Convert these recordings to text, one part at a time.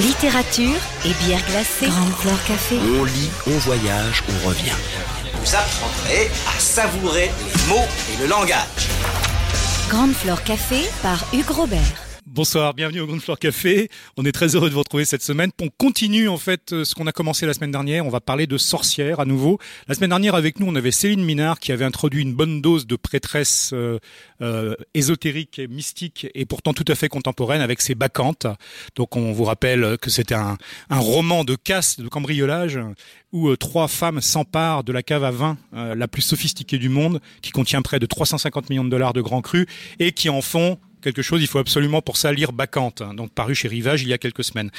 Littérature et bière glacée. Grande Flore Café. On lit, on voyage, on revient. Vous apprendrez à savourer les mots et le langage. Grande Flore Café par Hugues Robert. Bonsoir, bienvenue au Ground Floor Café. On est très heureux de vous retrouver cette semaine. On continue en fait euh, ce qu'on a commencé la semaine dernière. On va parler de sorcières à nouveau. La semaine dernière avec nous, on avait Céline Minard qui avait introduit une bonne dose de prêtresse euh, euh, ésotérique, et mystique et pourtant tout à fait contemporaine avec ses bacchantes. Donc on vous rappelle que c'était un, un roman de casse, de cambriolage où euh, trois femmes s'emparent de la cave à vin euh, la plus sophistiquée du monde, qui contient près de 350 millions de dollars de grands crus et qui en font quelque chose, il faut absolument pour ça lire Bacchante, hein, donc paru chez Rivage il y a quelques semaines.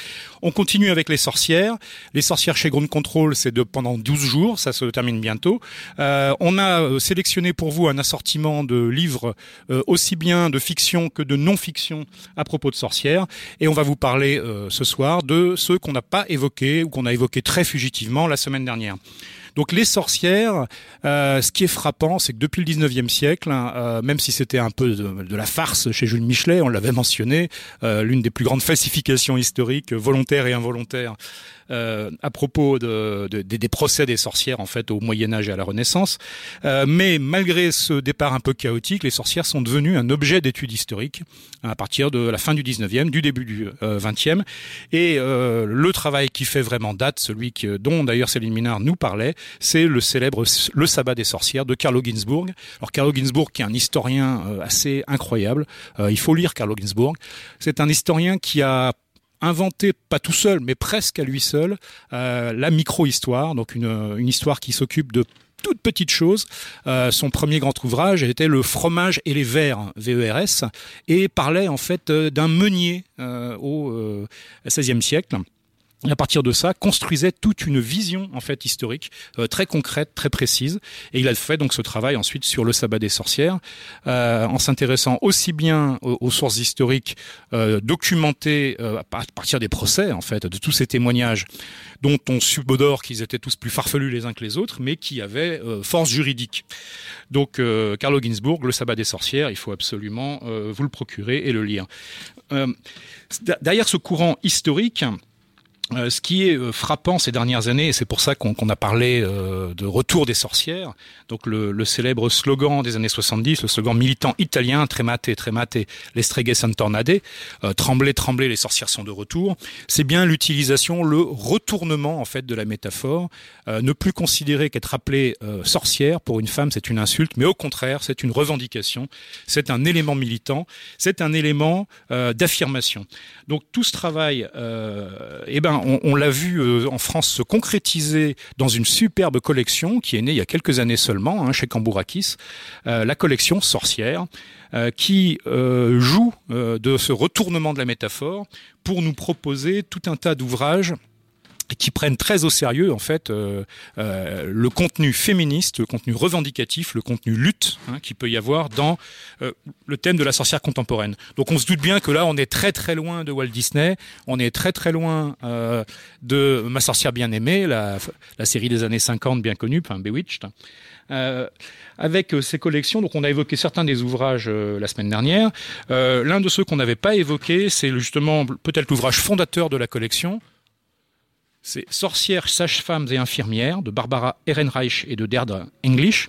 On continue avec les sorcières. Les sorcières chez Ground Control, c'est de pendant 12 jours, ça se termine bientôt. Euh, on a euh, sélectionné pour vous un assortiment de livres euh, aussi bien de fiction que de non-fiction à propos de sorcières. Et on va vous parler ce soir de ceux qu'on n'a pas évoqués ou qu'on a évoqués très fugitivement la semaine dernière. Donc les sorcières, euh, ce qui est frappant, c'est que depuis le 19e siècle, hein, euh, même si c'était un peu de, la farce chez Jules Michelet, on l'avait mentionné, euh, l'une des plus grandes falsifications historiques, volontaires et involontaires, euh, à propos de, de- des- procès des sorcières en fait au Moyen Âge et à la Renaissance. Mais malgré ce départ un peu chaotique, les sorcières sont devenues un objet d'étude historique à partir de la fin du 19e, du début du euh, 20e. Et euh, le travail qui fait vraiment date, celui que, dont d'ailleurs Céline Minard nous parlait, c'est le célèbre Le sabbat des sorcières de Carlo Ginzburg. Carlo Ginzburg, qui est un historien euh, assez incroyable, euh, il faut lire Carlo Ginzburg. C'est un historien qui a inventé, pas tout seul, mais presque à lui seul, euh, la micro-histoire, donc une, histoire qui s'occupe de toutes petites choses. Son premier grand ouvrage était Le fromage et les vers, VERS, et parlait en fait d'un meunier au XVIe siècle. Et à partir de ça, construisait toute une vision en fait historique euh, très concrète, très précise. Et il a fait donc ce travail ensuite sur le sabbat des sorcières, euh, en s'intéressant aussi bien aux, sources historiques euh, documentées à par- à partir des procès en fait, de tous ces témoignages dont on subodore qu'ils étaient tous plus farfelus les uns que les autres, mais qui avaient force juridique. Donc Carlo Ginzburg, le sabbat des sorcières, il faut absolument vous le procurer et le lire. Derrière ce courant historique. Euh, ce qui est euh, frappant ces dernières années, et c'est pour ça qu'on a parlé euh, de retour des sorcières, donc le, le célèbre slogan des années 70, le slogan militant italien, tremate, tremate, les streghe son tornade, euh, tremblez, tremblez, les sorcières sont de retour, c'est bien l'utilisation, le retournement en fait de la métaphore, ne plus considérer qu'être appelée sorcière pour une femme c'est une insulte, mais au contraire c'est une revendication, c'est un élément militant, c'est un élément d'affirmation. Donc tout ce travail, eh ben, on, l'a vu euh, en France se concrétiser dans une superbe collection qui est née il y a quelques années seulement hein, chez Cambourakis, euh, la collection Sorcière, euh, qui joue de ce retournement de la métaphore pour nous proposer tout un tas d'ouvrages qui prennent très au sérieux en fait euh, euh, le contenu féministe, le contenu revendicatif, le contenu lutte hein, qui peut y avoir dans euh, le thème de la sorcière contemporaine. Donc on se doute bien que là on est très très loin de Walt Disney, on est très très loin de Ma sorcière bien aimée, la, série des années 50 bien connue, enfin Bewitched. Avec ces collections, donc on a évoqué certains des ouvrages la semaine dernière. L'un de ceux qu'on n'avait pas évoqué, c'est justement peut-être l'ouvrage fondateur de la collection, c'est Sorcières, sages-femmes et infirmières de Barbara Ehrenreich et de Deirdre English.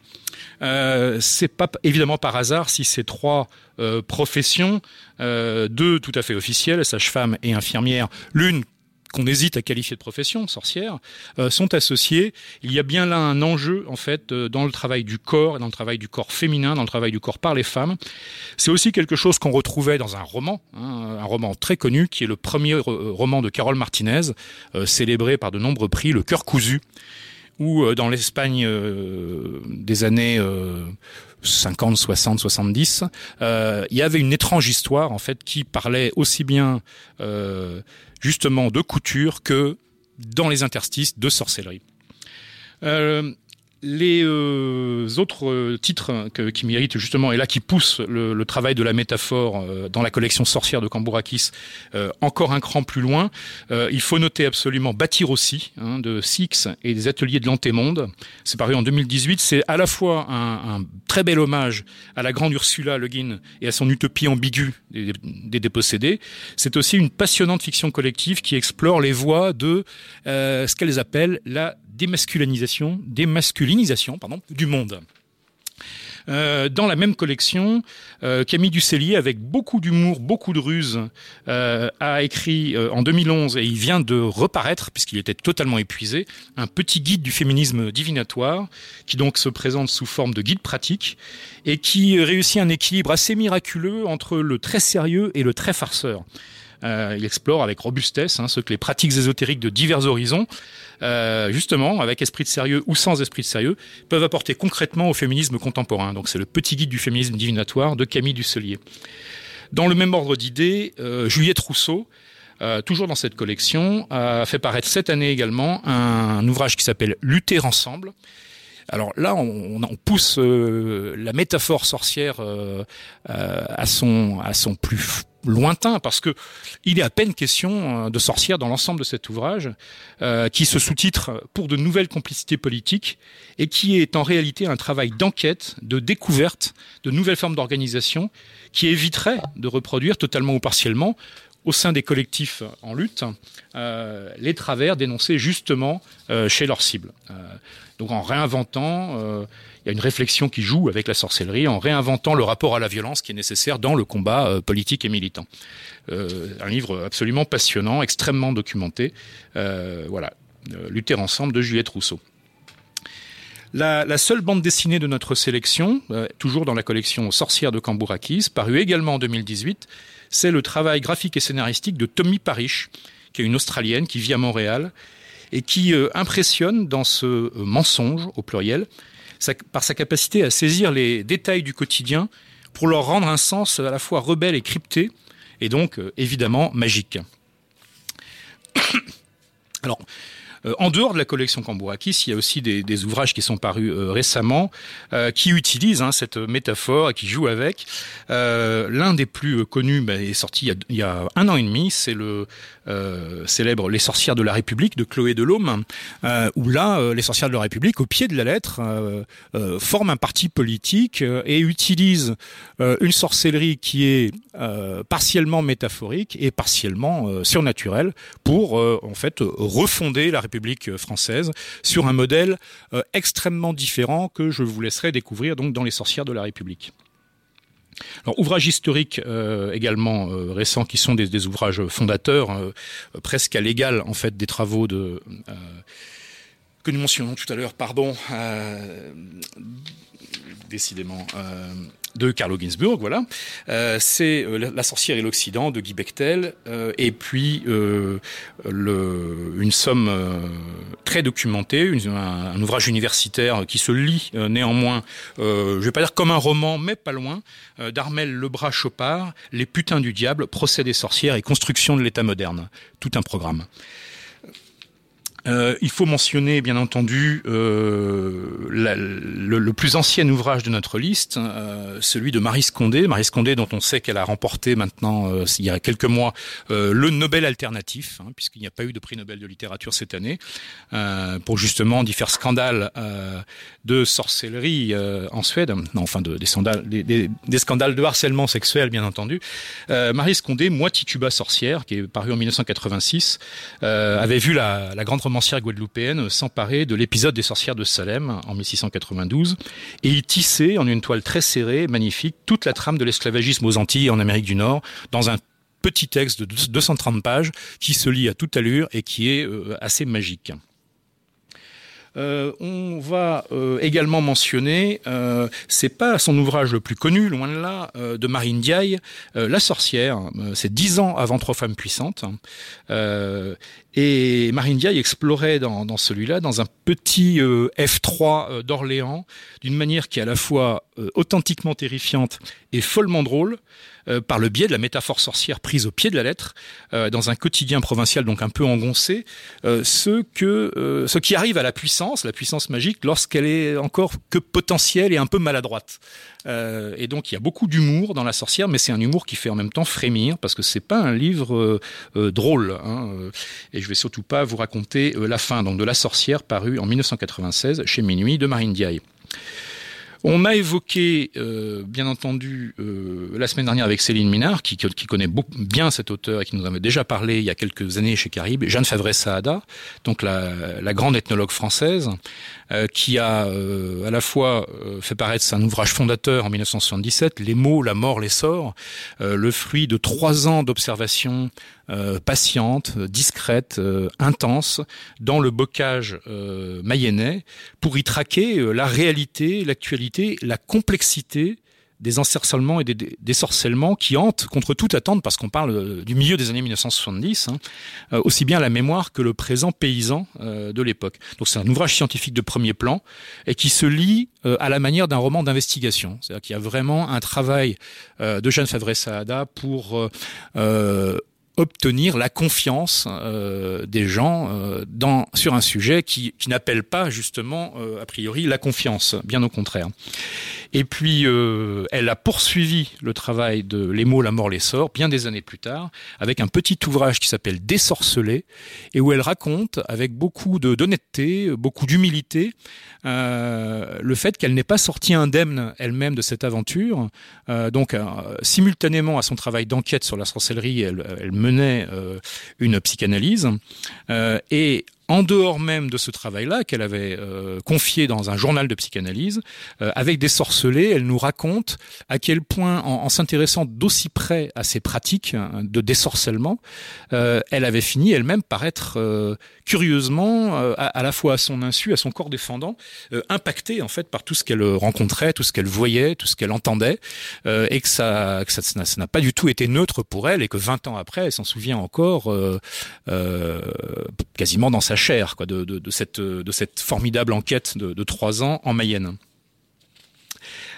Euh, c'est pas évidemment par hasard si ces trois euh, professions, euh, deux tout à fait officielles, sage-femme et infirmière, l'une qu'on hésite à qualifier de profession, sorcière, euh, sont associées. Il y a bien là un enjeu, en fait, euh, dans le travail du corps, dans le travail du corps féminin, dans le travail du corps par les femmes. C'est aussi quelque chose qu'on retrouvait dans un roman, hein, un roman très connu, qui est le premier euh, roman de Carole Martinez, célébré par de nombreux prix, Le cœur cousu, où dans l'Espagne des années 50, 60, 70, il y avait une étrange histoire en fait qui parlait aussi bien justement de couture que dans les interstices de sorcellerie. Euh, les euh, autres euh, titres qui méritent justement, et là qui poussent le, travail de la métaphore euh, dans la collection sorcière de Cambourakis encore un cran plus loin, il faut noter absolument Bâtir aussi, hein, de Six et des ateliers de l'Antémonde. C'est paru en 2018. C'est à la fois un, un, très bel hommage à la grande Ursula Le Guin et à son utopie ambiguë des, des dépossédés. C'est aussi une passionnante fiction collective qui explore les voies de ce qu'elles appellent la démasculinisation, du monde. Euh, dans la même collection, euh, Camille Ducellier, avec beaucoup d'humour, beaucoup de ruse, euh, a écrit en 2011, et il vient de reparaître, puisqu'il était totalement épuisé, un petit guide du féminisme divinatoire, qui donc se présente sous forme de guide pratique, et qui réussit un équilibre assez miraculeux entre le très sérieux et le très farceur. Euh, il explore avec robustesse hein, ce que les pratiques ésotériques de divers horizons, euh, justement, avec esprit de sérieux ou sans esprit de sérieux, peuvent apporter concrètement au féminisme contemporain. Donc c'est le petit guide du féminisme divinatoire de Camille Dusselier. Dans le même ordre d'idées, euh, Juliette Rousseau, toujours dans cette collection, a fait paraître cette année également un, ouvrage qui s'appelle Lutter ensemble. Alors là, on, pousse la métaphore sorcière à son à son plus lointain parce que il est à peine question euh, de sorcière dans l'ensemble de cet ouvrage euh, qui se sous-titre pour de nouvelles complicités politiques et qui est en réalité un travail d'enquête, de découverte de nouvelles formes d'organisation qui éviterait de reproduire totalement ou partiellement au sein des collectifs en lutte euh, les travers dénoncés justement chez leurs cibles. donc en réinventant il y a une réflexion qui joue avec la sorcellerie en réinventant le rapport à la violence qui est nécessaire dans le combat euh, politique et militant. Euh, un livre absolument passionnant, extrêmement documenté. Euh, voilà, Lutter ensemble de Juliette Rousseau. La, seule bande dessinée de notre sélection, toujours dans la collection Sorcière de Cambourakis, parue également en 2018, c'est le travail graphique et scénaristique de Tommy Parish, qui est une Australienne qui vit à Montréal et qui impressionne dans ce mensonge, au pluriel, par sa capacité à saisir les détails du quotidien pour leur rendre un sens à la fois rebelle et crypté, et donc euh, évidemment magique. Alors, euh, en dehors de la collection Cambourakis, il y a aussi des, ouvrages qui sont parus euh, récemment, qui utilisent hein, cette métaphore et qui jouent avec. L'un des plus connus bah, est sorti il y, a, un an et demi, c'est le euh, célèbre Les sorcières de la République de Chloé Delhomme, euh, où là, euh, les sorcières de la République, au pied de la lettre, forment un parti politique et utilisent une sorcellerie qui est partiellement métaphorique et partiellement surnaturelle pour en fait refonder la République française sur un modèle extrêmement différent que je vous laisserai découvrir donc dans Les sorcières de la République. Alors, ouvrages historiques euh, également euh, récents qui sont des, ouvrages fondateurs, euh, presque à l'égal en fait des travaux de que nous mentionnons tout à l'heure, pardon, décidément de Carlo Ginzburg, voilà. Euh, c'est euh, La sorcière et l'Occident de Guy Bechtel, euh, et puis une somme très documentée, un, ouvrage universitaire qui se lit néanmoins, je vais pas dire comme un roman, mais pas loin, d'Armel Lebras Chopard, Les putains du diable, procès des sorcières et construction de l'État moderne. Tout un programme. Euh, il faut mentionner, bien entendu, euh, le, plus ancien ouvrage de notre liste, euh, celui de Marie Scondé. Marie Scondé, dont on sait qu'elle a remporté maintenant, il y a quelques mois, le Nobel alternatif, hein, puisqu'il n'y a pas eu de prix Nobel de littérature cette année, pour justement différents scandales de sorcellerie en Suède, non, enfin de, des, scandales, des, scandales de harcèlement sexuel, bien entendu. Marie Scondé, Moi Tituba sorcière, qui est paru en 1986, avait vu la, la grande romancière guadeloupéenne s'emparer de l'épisode des sorcières de Salem en 1692 et y tisser en une toile très serrée, magnifique, toute la trame de l'esclavagisme aux Antilles et en Amérique du Nord dans un petit texte de 230 pages qui se lit à toute allure et qui est euh, assez magique. Euh, on va euh, également mentionner, euh, c'est pas son ouvrage le plus connu, loin de là, euh, de Marine Diaye, La sorcière. C'est dix ans avant Trois femmes puissantes. Et Marine Diaye explorait dans, dans celui-là, dans un petit euh, F3 euh, d'Orléans, d'une manière qui est à la fois authentiquement terrifiante et follement drôle, euh, par le biais de la métaphore sorcière prise au pied de la lettre, euh, dans un quotidien provincial donc un peu engoncé, euh, ce que euh, ce qui arrive à la puissance, la puissance magique, lorsqu'elle est encore que potentielle et un peu maladroite. Et donc il y a beaucoup d'humour dans la sorcière, mais c'est un humour qui fait en même temps frémir parce que c'est pas un livre drôle. Hein, et je vais surtout pas vous raconter la fin donc de la sorcière paru en 1996 chez Minuit de Marine Diaye. On a évoqué, euh, bien entendu, euh, la semaine dernière avec Céline Minard, qui, connaît bien cet auteur et qui nous en avait déjà parlé il y a quelques années chez Caribe, Jeanne Favre-Saada, donc la, grande ethnologue française, euh, qui a à la fois fait paraître un ouvrage fondateur en 1977, Les mots, la mort, l'essor, euh, le fruit de trois ans d'observation euh, patiente, discrète, euh, intense, dans le bocage euh, mayennais, pour y traquer euh, la réalité, l'actualité, la complexité des encerclements et des, des, sorcellements qui hantent contre toute attente, parce qu'on parle euh, du milieu des années 1970, hein, euh, aussi bien la mémoire que le présent paysan euh, de l'époque. Donc c'est un ouvrage scientifique de premier plan et qui se lit euh, à la manière d'un roman d'investigation. C'est-à-dire qu'il y a vraiment un travail euh, de Jeanne Favre-Saada pour euh, euh, obtenir la confiance euh, des gens euh, sur un sujet qui, qui n'appelle pas justement euh, a priori la confiance, bien au contraire. Et puis euh, elle a poursuivi le travail de Les mots, la mort, l'essor bien des années plus tard avec un petit ouvrage qui s'appelle Désorcelé et où elle raconte avec beaucoup d'honnêteté, beaucoup d'humilité euh, le fait qu'elle n'ait pas sorti indemne elle-même de cette aventure. Euh, donc simultanément à son travail d'enquête sur la sorcellerie, elle, elle menait une psychanalyse et en dehors même de ce travail-là qu'elle avait euh, confié dans un journal de psychanalyse, euh, avec des sorcelés, elle nous raconte à quel point, en, s'intéressant d'aussi près à ces pratiques hein, de désorcellement, euh, elle avait fini elle-même par être euh, curieusement, euh, à, à, la fois à son insu, à son corps défendant, euh, impactée en fait par tout ce qu'elle rencontrait, tout ce qu'elle voyait, tout ce qu'elle entendait, et que ça, que ça, n'a pas du tout été neutre pour elle, et que 20 ans après, elle s'en souvient encore quasiment dans sa chair quoi, de, cette, de cette formidable enquête de, trois ans en Mayenne.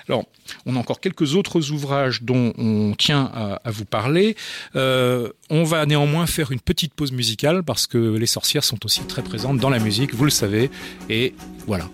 Alors, on a encore quelques autres ouvrages dont on tient à, à vous parler. Euh, on va néanmoins faire une petite pause musicale parce que les sorcières sont aussi très présentes dans la musique, vous le savez. Et voilà.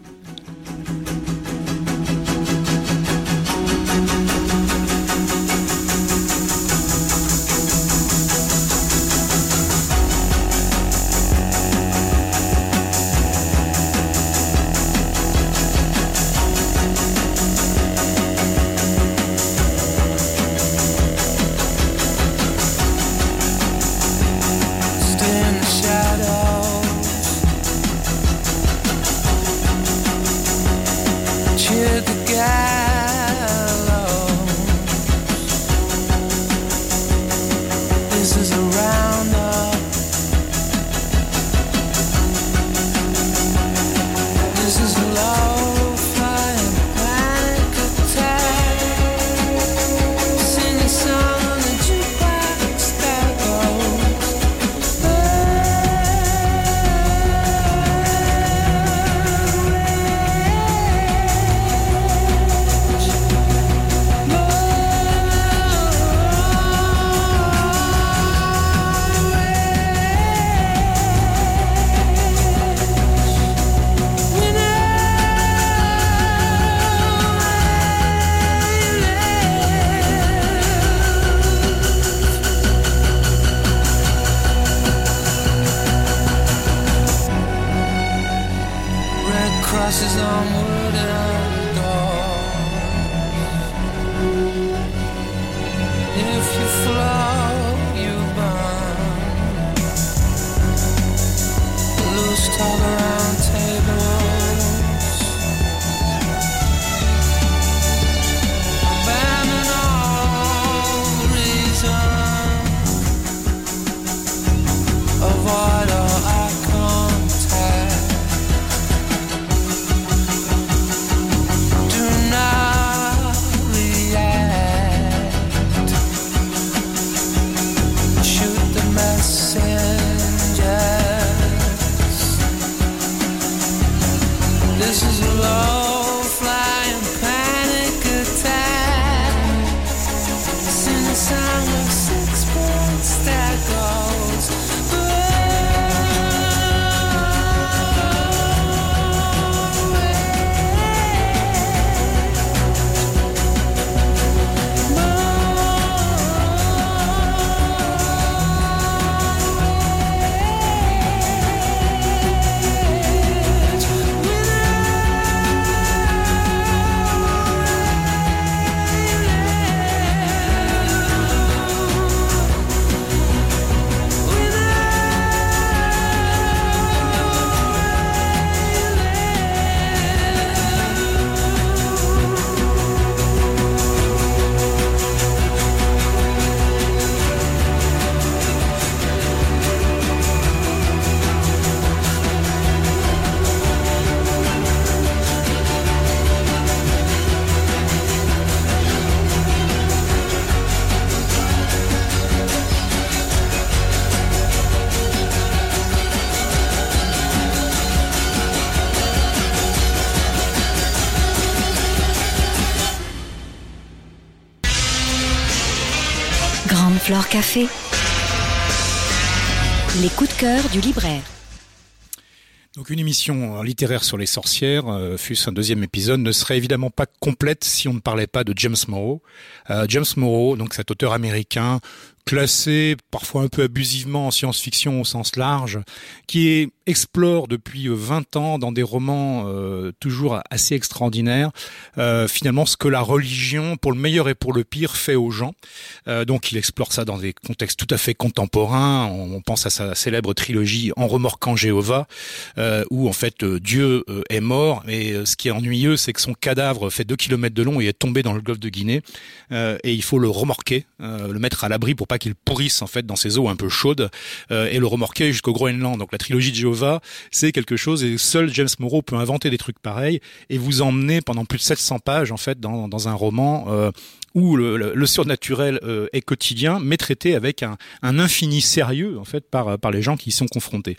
Les coups de cœur du libraire. Donc une émission littéraire sur les sorcières, euh, fût-ce un deuxième épisode, ne serait évidemment pas complète si on ne parlait pas de James Morrow. Euh, James Morrow, donc cet auteur américain, classé parfois un peu abusivement en science-fiction au sens large, qui explore depuis 20 ans dans des romans euh, toujours assez extraordinaires, euh, finalement ce que la religion, pour le meilleur et pour le pire, fait aux gens. Euh, donc il explore ça dans des contextes tout à fait contemporains. On, pense à sa célèbre trilogie En remorquant Jéhovah, où en fait Dieu est mort, et ce qui est ennuyeux, c'est que son cadavre fait 2 km de long et est tombé dans le golfe de Guinée, et il faut le remorquer, le mettre à l'abri pour qu'il pourrisse en fait dans ces eaux un peu chaudes euh, et le remorquer jusqu'au Groenland. Donc la trilogie de Jéhovah, c'est quelque chose et seul James Morrow peut inventer des trucs pareils et vous emmener pendant plus de 700 pages en fait dans, dans un roman euh, où le, surnaturel euh, est quotidien, mais traité avec un, infini sérieux en fait par les gens qui y sont confrontés.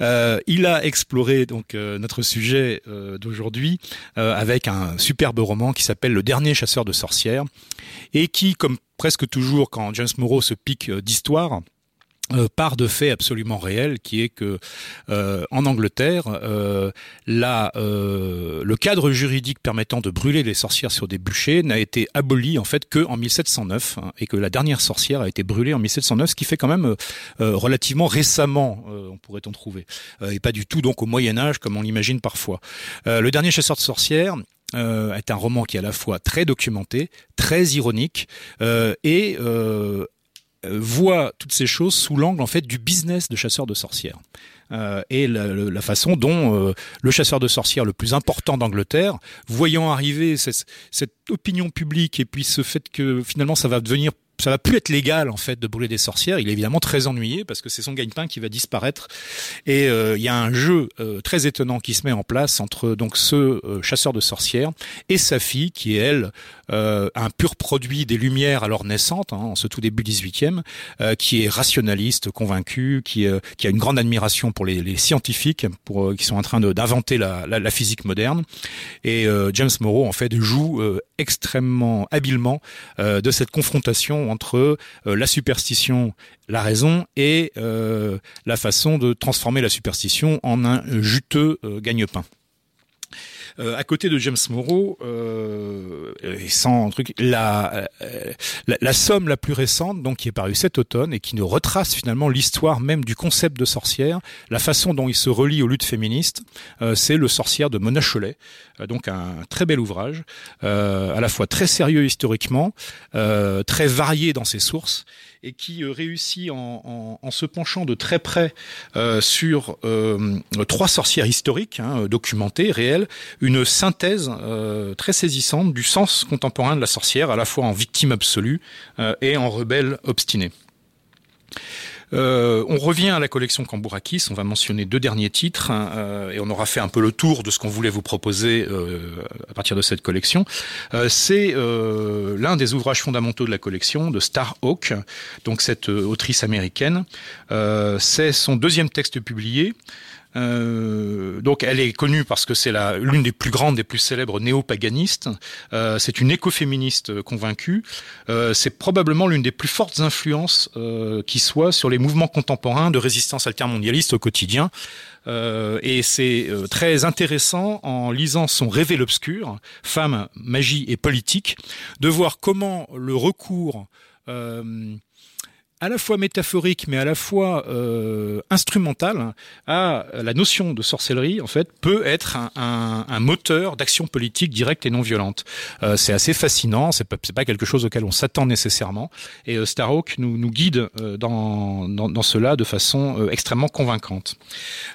Euh, il a exploré donc euh, notre sujet d'aujourd'hui avec un superbe roman qui s'appelle Le dernier chasseur de sorcières et qui, comme presque toujours quand James Morrow se pique d'histoire, part de faits absolument réels, qui est que euh, en Angleterre, euh, euh, le cadre juridique permettant de brûler les sorcières sur des bûchers n'a été aboli en fait que en 1709, hein, et que la dernière sorcière a été brûlée en 1709, ce qui fait quand même relativement récemment, on pourrait en trouver, et pas du tout donc au Moyen Âge comme on l'imagine parfois. le dernier chasseur de sorcières euh, est un roman qui est à la fois très documenté, très ironique euh, et euh, voit toutes ces choses sous l'angle en fait du business de chasseur de sorcières. Euh, et la, la, façon dont euh, le chasseur de sorcières le plus important d'Angleterre, voyant arriver cette, cette, opinion publique et puis ce fait que finalement ça va devenir ça va plus être légal en fait de brûler des sorcières. Il est évidemment très ennuyé parce que c'est son gagne-pain qui va disparaître. Et euh, il y a un jeu euh, très étonnant qui se met en place entre donc ce euh, chasseur de sorcières et sa fille qui est elle un pur produit des Lumières alors naissantes, hein, en ce tout début 18e, qui est rationaliste, convaincu, qui, qui a une grande admiration pour les, les scientifiques, pour qui sont en train d'inventer la, la, la, physique moderne. Et James Morrow en fait joue extrêmement habilement de cette confrontation entre euh, la superstition, la raison et euh, la façon de transformer la superstition en un juteux euh, gagne-pain. Euh, à côté de James Morrow, euh, sans truc, la, la, la, somme la plus récente, donc qui est parue cet automne et qui nous retrace finalement l'histoire même du concept de sorcière, la façon dont il se relie aux luttes féministes, euh, c'est le sorcière de Mona Cholet, euh, donc un très bel ouvrage, euh, à la fois très sérieux historiquement, très varié dans ses sources et qui réussit en, en, en, se penchant de très près euh, sur euh, trois sorcières historiques, hein, documentées, réelles, une synthèse euh, très saisissante du sens contemporain de la sorcière, à la fois en victime absolue et en rebelle obstinée. Euh, on revient à la collection Cambourakis, on va mentionner deux derniers titres hein, euh, et on aura fait un peu le tour de ce qu'on voulait vous proposer euh, à partir de cette collection. Euh, c'est l'un des ouvrages fondamentaux de la collection de Star Hawk, donc cette autrice américaine. c'est son deuxième texte publié. Euh, donc elle est connue parce que c'est l'une des plus grandes, des plus célèbres néo-paganistes. Euh, c'est une écoféministe convaincue. Euh, c'est probablement l'une des plus fortes influences euh, qui soit sur les mouvements contemporains de résistance altermondialiste au quotidien. Euh, et c'est très intéressant en lisant son Révèle obscur, Femme, magie et politique, de voir comment le recours euh, à la fois métaphorique mais à la fois euh, instrumental à la notion de sorcellerie en fait peut être un, moteur d'action politique directe et non violente. Euh, c'est assez fascinant, c'est pas, pas quelque chose auquel on s'attend nécessairement et euh, Starhawk nous, guide dans, cela de façon extrêmement convaincante.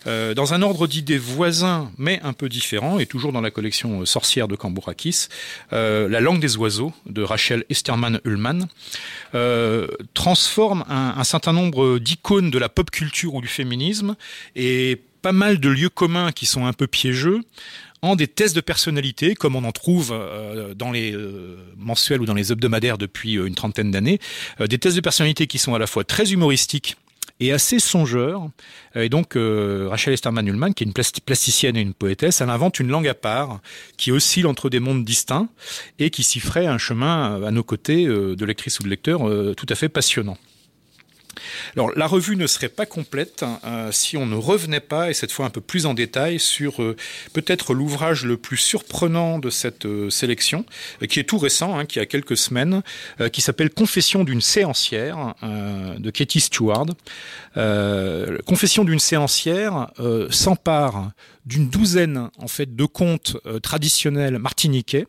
Dans un ordre d'idées voisin mais un peu différent et toujours dans la collection Sorcière de Cambourakis, La langue des oiseaux de Rachel Esterman-Ullman transforme un, certain nombre d'icônes de la pop culture ou du féminisme et pas mal de lieux communs qui sont un peu piégeux en des tests de personnalité, comme on en trouve euh, dans les euh, mensuels ou dans les hebdomadaires depuis euh, une trentaine d'années, des tests de personnalité qui sont à la fois très humoristiques et assez songeur. Et donc, Rachel Esterman-Ullman, qui est une plasticienne et une poétesse, elle invente une langue à part qui oscille entre des mondes distincts et qui s'y ferait un chemin à nos côtés de lectrice ou de lecteur tout à fait passionnant. Alors la revue ne serait pas complète euh, si on ne revenait pas, et cette fois un peu plus en détail, sur euh, peut-être l'ouvrage le plus surprenant de cette euh, sélection, qui est tout récent, hein, qui a quelques semaines, qui s'appelle Confession d'une séancière de Katie Stewart. Confession d'une séancière s'empare d'une douzaine en fait de contes traditionnels martiniquais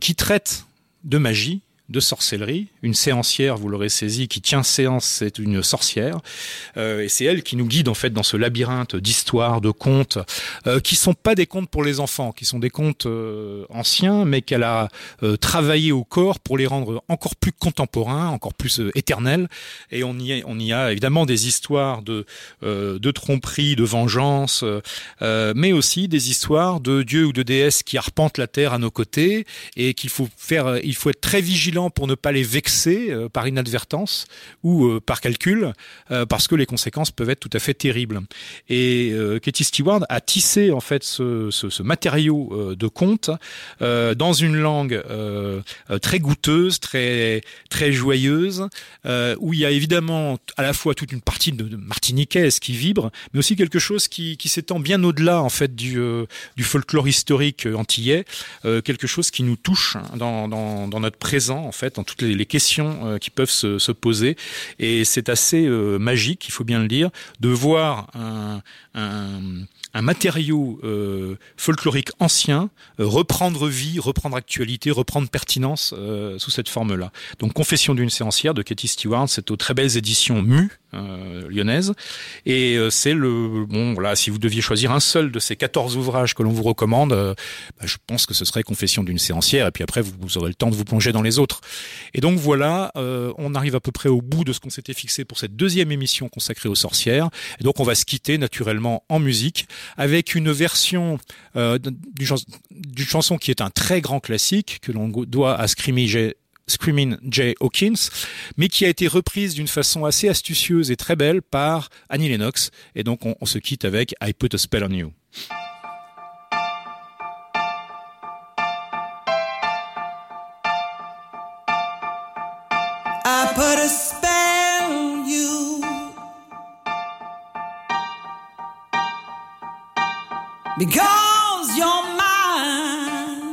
qui traitent de magie, de sorcellerie. Une séancière, vous l'aurez saisi, qui tient séance, c'est une sorcière. Euh, et c'est elle qui nous guide en fait dans ce labyrinthe d'histoires, de contes, euh, qui sont pas des contes pour les enfants, qui sont des contes euh, anciens, mais qu'elle a euh, travaillé au corps pour les rendre encore plus contemporains, encore plus éternels. Et on y, a, on y a évidemment des histoires de, de tromperie, de vengeance, mais aussi des histoires de dieux ou de déesses qui arpentent la terre à nos côtés et qu'il faut faire, il faut être très vigilant pour ne pas les vexer euh, par inadvertance ou euh, par calcul, euh, parce que les conséquences peuvent être tout à fait terribles. Et Katie Stewart a tissé en fait ce, matériau de conte dans une langue très goûteuse, très très joyeuse, où il y a évidemment à la fois toute une partie de, martiniquaise qui vibre, mais aussi quelque chose qui, s'étend bien au-delà en fait du, folklore historique antillais, quelque chose qui nous touche dans notre présent en fait, dans toutes les, questions euh, qui peuvent se, poser. Et c'est assez euh, magique, il faut bien le dire, de voir un, matériau euh, folklorique ancien reprendre vie, reprendre actualité, reprendre pertinence sous cette forme-là. Donc Confession d'une séancière de Katie Stewart, c'est aux très belles éditions Mu euh, lyonnaise. Et c'est le bon voilà, si vous deviez choisir un seul de ces 14 ouvrages que l'on vous recommande, bah, je pense que ce serait Confession d'une séancière. Et puis après, vous, aurez le temps de vous plonger dans les autres. Et donc voilà, on arrive à peu près au bout de ce qu'on s'était fixé pour cette deuxième émission consacrée aux sorcières. Et donc on va se quitter naturellement en musique avec une version d'une chanson qui est un très grand classique que l'on doit à Screaming Jay Hawkins, mais qui a été reprise d'une façon assez astucieuse et très belle par Annie Lennox. Et donc on, on se quitte avec I Put a Spell on You. Put a spell on you because you're mine.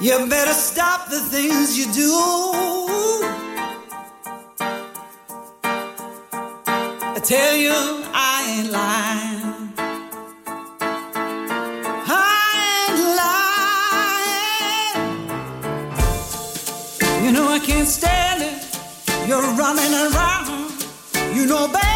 You better stop the things you do. You know better,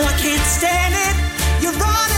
No, I can't stand it. You're running.